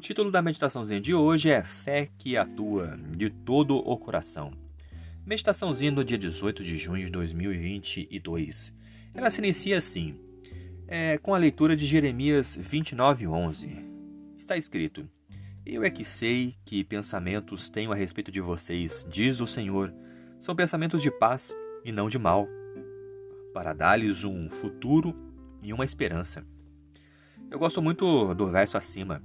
O título da meditaçãozinha de hoje é Fé que atua de todo o coração. Meditaçãozinha do dia 18 de junho de 2022. Ela se inicia assim, é, com a leitura de Jeremias 29:11. Está escrito: Eu é que sei que pensamentos tenho a respeito de vocês, diz o Senhor, são pensamentos de paz e não de mal, para dar-lhes um futuro e uma esperança. Eu gosto muito do verso acima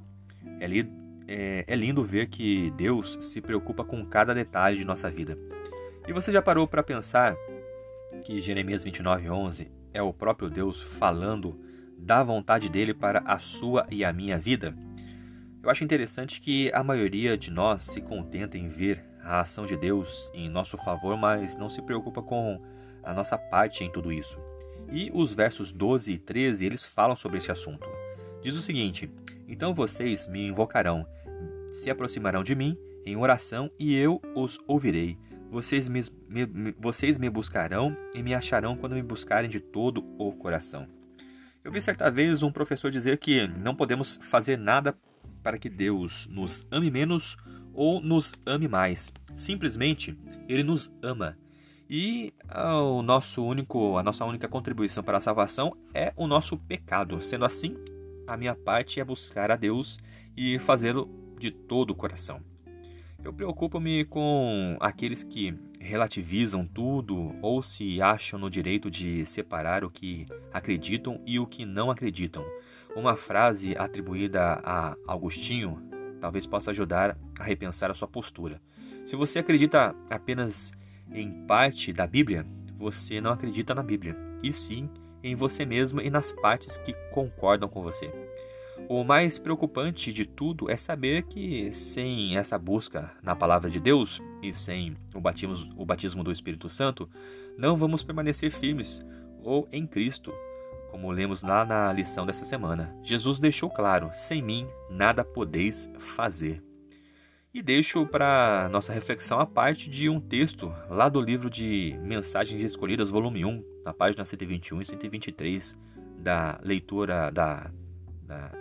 é, li, é, é lindo ver que Deus se preocupa com cada detalhe de nossa vida. E você já parou para pensar que Jeremias 29:11 é o próprio Deus falando da vontade dele para a sua e a minha vida? Eu acho interessante que a maioria de nós se contenta em ver a ação de Deus em nosso favor, mas não se preocupa com a nossa parte em tudo isso. E os versos 12 e 13, eles falam sobre esse assunto. Diz o seguinte: então vocês me invocarão, se aproximarão de mim em oração e eu os ouvirei. Vocês me, me, vocês me buscarão e me acharão quando me buscarem de todo o coração. Eu vi certa vez um professor dizer que não podemos fazer nada para que Deus nos ame menos ou nos ame mais. Simplesmente, Ele nos ama. E o nosso único, a nossa única contribuição para a salvação é o nosso pecado. Sendo assim, a minha parte é buscar a Deus e fazê-lo de todo o coração. Eu preocupo-me com aqueles que relativizam tudo ou se acham no direito de separar o que acreditam e o que não acreditam. Uma frase atribuída a Agostinho talvez possa ajudar a repensar a sua postura. Se você acredita apenas em parte da Bíblia, você não acredita na Bíblia, e sim em você mesmo e nas partes que concordam com você. O mais preocupante de tudo é saber que, sem essa busca na palavra de Deus e sem o batismo, o batismo do Espírito Santo, não vamos permanecer firmes ou em Cristo, como lemos lá na lição dessa semana. Jesus deixou claro: sem mim nada podeis fazer. E deixo para nossa reflexão a parte de um texto lá do livro de Mensagens Escolhidas, volume 1, na página 121 e 123 da leitura da, da,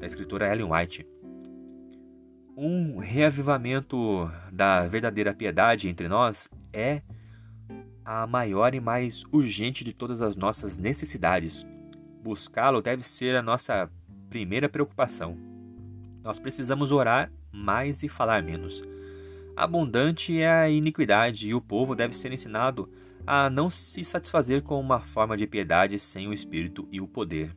da escritora Ellen White. Um reavivamento da verdadeira piedade entre nós é a maior e mais urgente de todas as nossas necessidades. Buscá-lo deve ser a nossa primeira preocupação. Nós precisamos orar mais e falar menos. Abundante é a iniquidade e o povo deve ser ensinado a não se satisfazer com uma forma de piedade sem o espírito e o poder.